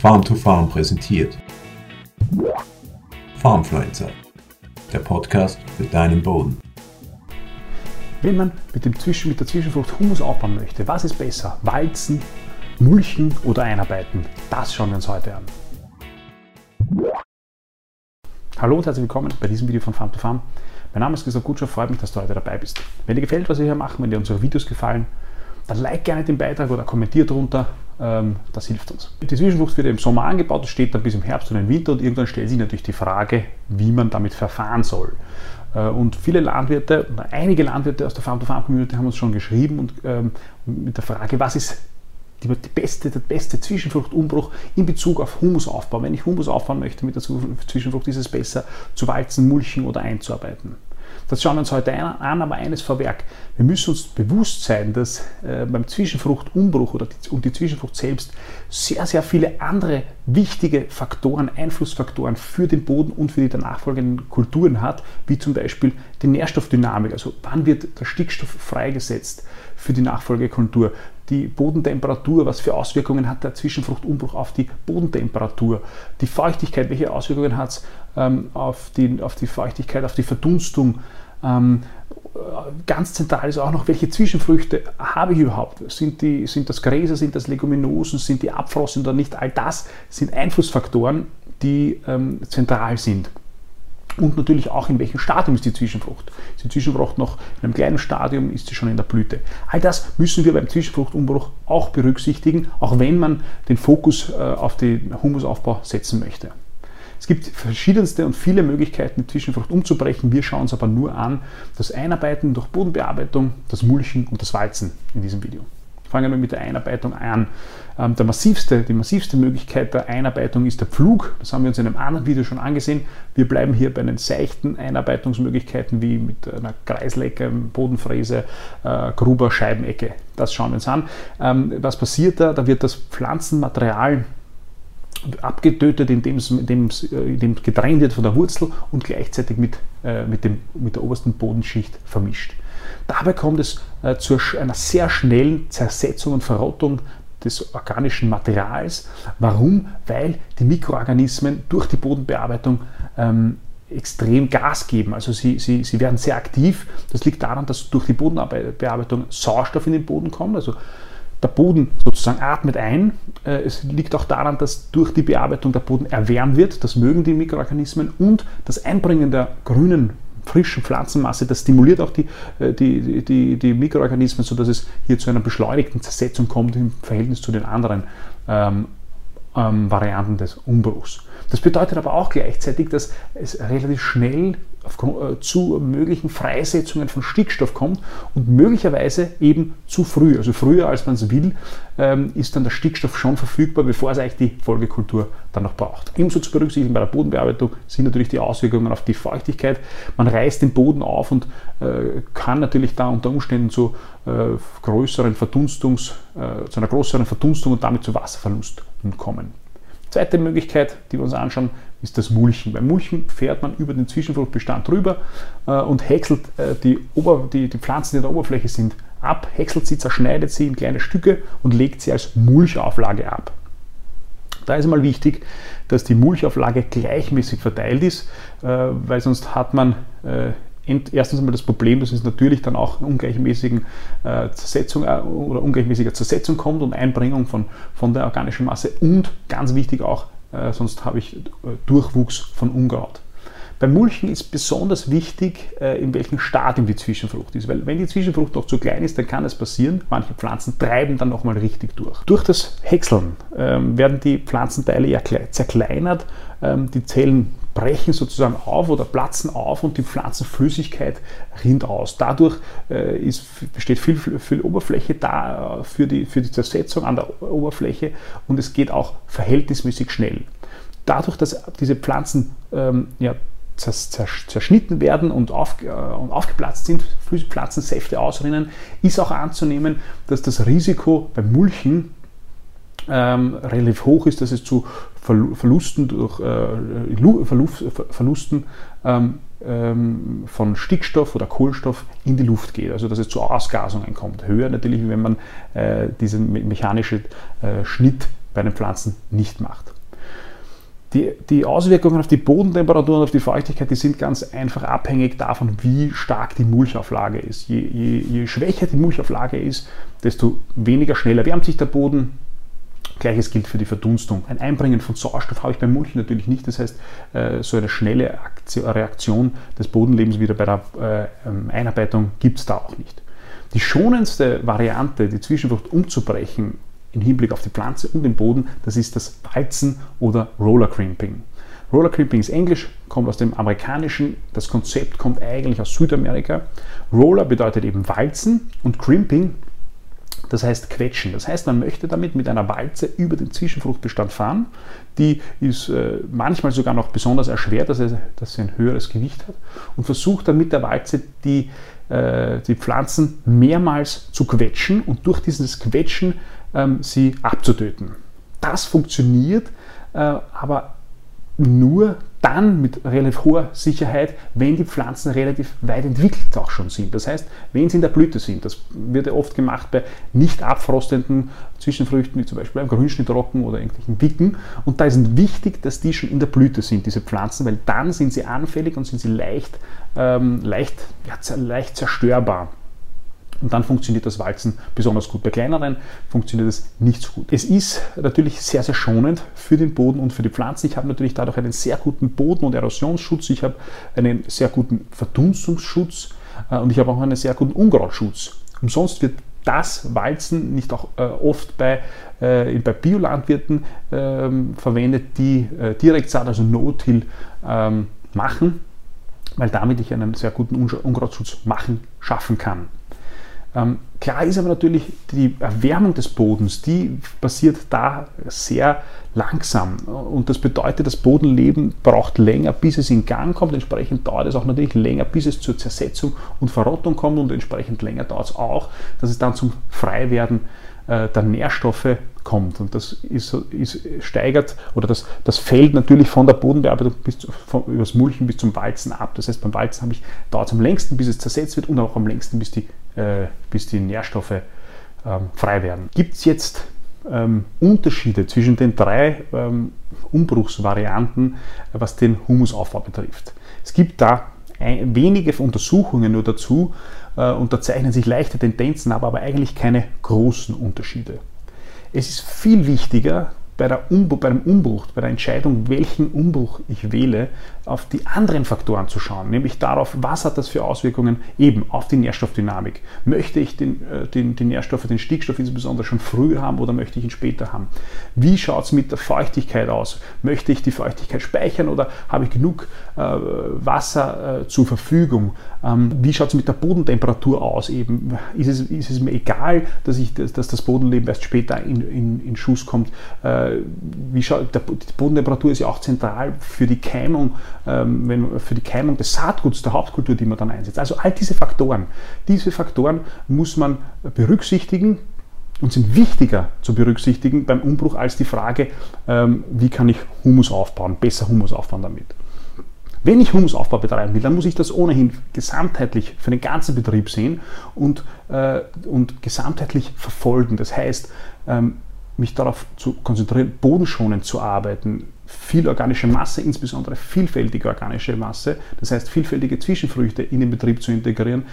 Farm to Farm präsentiert. Farmfluencer, der Podcast für deinen Boden. Wenn man mit, dem Zwischen, mit der Zwischenfrucht Humus aufbauen möchte, was ist besser? Walzen, mulchen oder einarbeiten? Das schauen wir uns heute an. Hallo und herzlich willkommen bei diesem Video von Farm to Farm. Mein Name ist Christoph Kutscher, freut mich, dass du heute dabei bist. Wenn dir gefällt, was wir hier machen, wenn dir unsere Videos gefallen, dann like gerne den Beitrag oder kommentier drunter. Ähm, das hilft uns. Die Zwischenfrucht wird im Sommer angebaut, steht dann bis im Herbst und im Winter und irgendwann stellt sich natürlich die Frage, wie man damit verfahren soll. Äh, und viele Landwirte, einige Landwirte aus der Farm-to-Farm-Community haben uns schon geschrieben und ähm, mit der Frage, was ist die, die beste, der beste Zwischenfruchtumbruch in Bezug auf Humusaufbau. Wenn ich Humus aufbauen möchte mit der Zwischenfrucht, ist es besser zu walzen, mulchen oder einzuarbeiten. Das schauen wir uns heute an, aber eines vorweg. Wir müssen uns bewusst sein, dass äh, beim Zwischenfruchtumbruch oder die, und die Zwischenfrucht selbst sehr, sehr viele andere wichtige Faktoren, Einflussfaktoren für den Boden und für die nachfolgenden Kulturen hat, wie zum Beispiel die Nährstoffdynamik, also wann wird der Stickstoff freigesetzt für die Nachfolgekultur, die Bodentemperatur, was für Auswirkungen hat der Zwischenfruchtumbruch auf die Bodentemperatur, die Feuchtigkeit, welche Auswirkungen hat es ähm, auf, die, auf die Feuchtigkeit, auf die Verdunstung. Ähm, ganz zentral ist auch noch, welche Zwischenfrüchte habe ich überhaupt? Sind, die, sind das Gräser, sind das Leguminosen, sind die Abfrossen oder nicht? All das sind Einflussfaktoren, die ähm, zentral sind und natürlich auch in welchem Stadium ist die Zwischenfrucht. Ist die Zwischenfrucht noch in einem kleinen Stadium, ist sie schon in der Blüte. All das müssen wir beim Zwischenfruchtumbruch auch berücksichtigen, auch wenn man den Fokus äh, auf den Humusaufbau setzen möchte. Es gibt verschiedenste und viele Möglichkeiten, die Zwischenfrucht umzubrechen. Wir schauen uns aber nur an das Einarbeiten durch Bodenbearbeitung, das Mulchen und das Walzen in diesem Video. Fangen wir mit der Einarbeitung an. Ähm, der massivste, die massivste Möglichkeit der Einarbeitung ist der Pflug. Das haben wir uns in einem anderen Video schon angesehen. Wir bleiben hier bei den seichten Einarbeitungsmöglichkeiten wie mit einer Kreislecke, Bodenfräse, äh, Gruber, Scheibenecke. Das schauen wir uns an. Ähm, was passiert da? Da wird das Pflanzenmaterial abgetötet, indem es, indem, es, indem getrennt wird von der Wurzel und gleichzeitig mit, äh, mit, dem, mit der obersten Bodenschicht vermischt. Dabei kommt es äh, zu einer sehr schnellen Zersetzung und Verrottung des organischen Materials. Warum? Weil die Mikroorganismen durch die Bodenbearbeitung ähm, extrem Gas geben. Also sie, sie, sie werden sehr aktiv. Das liegt daran, dass durch die Bodenbearbeitung Sauerstoff in den Boden kommt. Also der Boden sozusagen atmet ein. Äh, es liegt auch daran, dass durch die Bearbeitung der Boden erwärmt wird. Das mögen die Mikroorganismen. Und das Einbringen der grünen frischen Pflanzenmasse, das stimuliert auch die, äh, die, die, die Mikroorganismen, sodass es hier zu einer beschleunigten Zersetzung kommt im Verhältnis zu den anderen ähm, ähm, Varianten des Umbruchs. Das bedeutet aber auch gleichzeitig, dass es relativ schnell zu möglichen Freisetzungen von Stickstoff kommt und möglicherweise eben zu früh, also früher als man es will, ähm, ist dann der Stickstoff schon verfügbar, bevor es eigentlich die Folgekultur dann noch braucht. Ebenso zu berücksichtigen bei der Bodenbearbeitung sind natürlich die Auswirkungen auf die Feuchtigkeit. Man reißt den Boden auf und äh, kann natürlich da unter Umständen zu äh, größeren Verdunstungs, zu einer größeren Verdunstung und damit zu Wasserverlust kommen. Zweite Möglichkeit, die wir uns anschauen, ist das Mulchen. Beim Mulchen fährt man über den Zwischenfruchtbestand drüber äh, und häckselt äh, die, Ober-, die, die Pflanzen, die an der Oberfläche sind, ab, häckselt sie, zerschneidet sie in kleine Stücke und legt sie als Mulchauflage ab. Da ist einmal wichtig, dass die Mulchauflage gleichmäßig verteilt ist, äh, weil sonst hat man äh, erstens einmal das Problem, dass es natürlich dann auch ungleichmäßigen äh, Zersetzung äh, oder ungleichmäßiger Zersetzung kommt und Einbringung von, von der organischen Masse und ganz wichtig auch, äh, sonst habe ich äh, Durchwuchs von Unkraut. Beim Mulchen ist besonders wichtig, äh, in welchem Stadium die Zwischenfrucht ist, weil wenn die Zwischenfrucht noch zu klein ist, dann kann es passieren, manche Pflanzen treiben dann nochmal richtig durch. Durch das Häckseln ähm, werden die Pflanzenteile ja zerkleinert, ähm, die Zellen brechen sozusagen auf oder platzen auf und die Pflanzenflüssigkeit rinnt aus. Dadurch äh, ist, besteht viel, viel Oberfläche da äh, für die, für die Zersetzung an der Oberfläche und es geht auch verhältnismäßig schnell. Dadurch, dass diese Pflanzen ähm, ja, zerschnitten werden und, auf, äh, und aufgeplatzt sind, Pflanzensäfte ausrinnen, ist auch anzunehmen, dass das Risiko beim Mulchen ähm, relativ hoch ist, dass es zu Verlusten, durch, äh, Verlusten ähm, ähm, von Stickstoff oder Kohlenstoff in die Luft geht, also dass es zu Ausgasungen kommt. Höher natürlich, wenn man äh, diesen mechanischen äh, Schnitt bei den Pflanzen nicht macht. Die, die, Auswirkungen auf die Bodentemperatur und auf die Feuchtigkeit, die sind ganz einfach abhängig davon, wie stark die Mulchauflage ist. Je, je, je schwächer die Mulchauflage ist, desto weniger schnell erwärmt sich der Boden, Gleiches gilt für die Verdunstung. Ein Einbringen von Sauerstoff habe ich beim Mulchen natürlich nicht. Das heißt, äh, so eine schnelle Reaktion des Bodenlebens wieder bei der äh, ähm, Einarbeitung gibt es da auch nicht. Die schonendste Variante, die Zwischenfrucht umzubrechen im Hinblick auf die Pflanze und den Boden, das ist das Walzen oder Roller Crimping. Roller Crimping ist Englisch, kommt aus dem Amerikanischen. Das Konzept kommt eigentlich aus Südamerika. Roller bedeutet eben Walzen und Crimping das heißt quetschen. Das heißt, man möchte damit mit einer Walze über den Zwischenfruchtbestand fahren. Die ist äh, manchmal sogar noch besonders erschwert, dass, er, dass sie ein höheres Gewicht hat und versucht dann mit der Walze die, äh, die Pflanzen mehrmals zu quetschen und durch dieses Quetschen ähm, sie abzutöten. Das funktioniert, äh, aber nur dann mit relativ hoher Sicherheit, wenn die Pflanzen relativ weit entwickelt auch schon sind. Das heißt, wenn sie in der Blüte sind. Das wird ja oft gemacht bei nicht abfrostenden Zwischenfrüchten, wie zum Beispiel beim Grünschnittrocken oder irgendwelchen Wicken. Und da ist es wichtig, dass die schon in der Blüte sind, diese Pflanzen, weil dann sind sie anfällig und sind sie leicht, ähm, leicht, ja, leicht zerstörbar. Und dann funktioniert das Walzen besonders gut. Bei kleineren funktioniert es nicht so gut. Es ist natürlich sehr, sehr schonend für den Boden und für die Pflanzen. Ich habe natürlich dadurch einen sehr guten Boden- und Erosionsschutz. Ich habe einen sehr guten Verdunstungsschutz äh, und ich habe auch einen sehr guten Unkrautschutz. Umsonst wird das Walzen nicht auch äh, oft bei, äh, bei Biolandwirten ähm, verwendet, die äh, Direktsaat, also No-Till, ähm, machen, weil damit ich einen sehr guten Unkrautschutz machen, schaffen kann. Ähm, klar ist aber natürlich, die Erwärmung des Bodens, die passiert da sehr langsam. Und das bedeutet, das Bodenleben braucht länger, bis es in Gang kommt. Entsprechend dauert es auch natürlich länger, bis es zur Zersetzung und Verrottung kommt. Und entsprechend länger dauert es auch, dass es dann zum Freiwerden äh, der Nährstoffe kommt. Und das ist, ist, steigert oder das, das fällt natürlich von der Bodenbearbeitung bis zu, von, übers Mulchen bis zum Walzen ab. Das heißt, beim Walzen dauert es am längsten, bis es zersetzt wird und auch am längsten, bis die, äh, bis die Nährstoffe ähm, frei werden. Gibt es jetzt ähm, Unterschiede zwischen den drei ähm, Umbruchsvarianten, was den Humusaufbau betrifft? Es gibt da ein, wenige Untersuchungen nur dazu äh, und da zeichnen sich leichte Tendenzen ab, aber eigentlich keine großen Unterschiede. Es ist viel wichtiger, bei, der Umbruch, bei dem Umbruch, bei der Entscheidung, welchen Umbruch ich wähle, auf die anderen Faktoren zu schauen, nämlich darauf, was hat das für Auswirkungen eben auf die Nährstoffdynamik. Möchte ich den, äh, den, den Nährstoff, den Stickstoff insbesondere schon früher haben oder möchte ich ihn später haben? Wie schaut es mit der Feuchtigkeit aus? Möchte ich die Feuchtigkeit speichern oder habe ich genug äh, Wasser äh, zur Verfügung? Ähm, wie schaut es mit der Bodentemperatur aus? Eben? Ist, es, ist es mir egal, dass, ich, dass, dass das Bodenleben erst später in, in, in Schuss kommt? Äh, wie die Bodentemperatur ist ja auch zentral für die Keimung, ähm, wenn, für die Keimung des Saatguts, der Hauptkultur, die man dann einsetzt. Also all diese Faktoren, diese Faktoren muss man berücksichtigen und sind wichtiger zu berücksichtigen beim Umbruch als die Frage, ähm, wie kann ich Humus aufbauen, besser Humus aufbauen damit. Wenn ich Humusaufbau betreiben will, dann muss ich das ohnehin gesamtheitlich für den ganzen Betrieb sehen und, äh, und gesamtheitlich verfolgen. Das heißt, ähm, mich darauf zu konzentrieren, bodenschonend zu arbeiten, viel organische Masse, insbesondere vielfältige organische Masse, das heißt vielfältige Zwischenfrüchte in den Betrieb zu integrieren,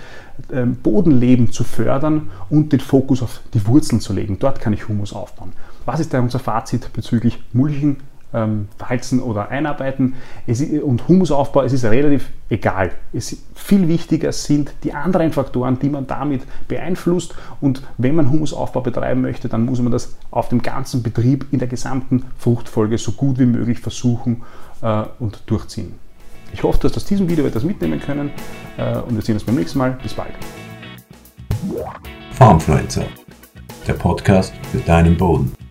ähm, Bodenleben zu fördern und den Fokus auf die Wurzeln zu legen. Dort kann ich Humus aufbauen. Was ist da unser Fazit bezüglich Mulchen, ähm, walzen oder einarbeiten. Es, und Humusaufbau, es ist relativ egal. Es, viel wichtiger sind die anderen Faktoren, die man damit beeinflusst. Und wenn man Humusaufbau betreiben möchte, dann muss man das auf dem ganzen Betrieb in der gesamten Fruchtfolge so gut wie möglich versuchen äh, und durchziehen. Ich hoffe, dass aus diesem Video etwas mitnehmen können äh, und wir sehen uns beim nächsten Mal. Bis bald. Farmfluencer, der Podcast für deinen Boden.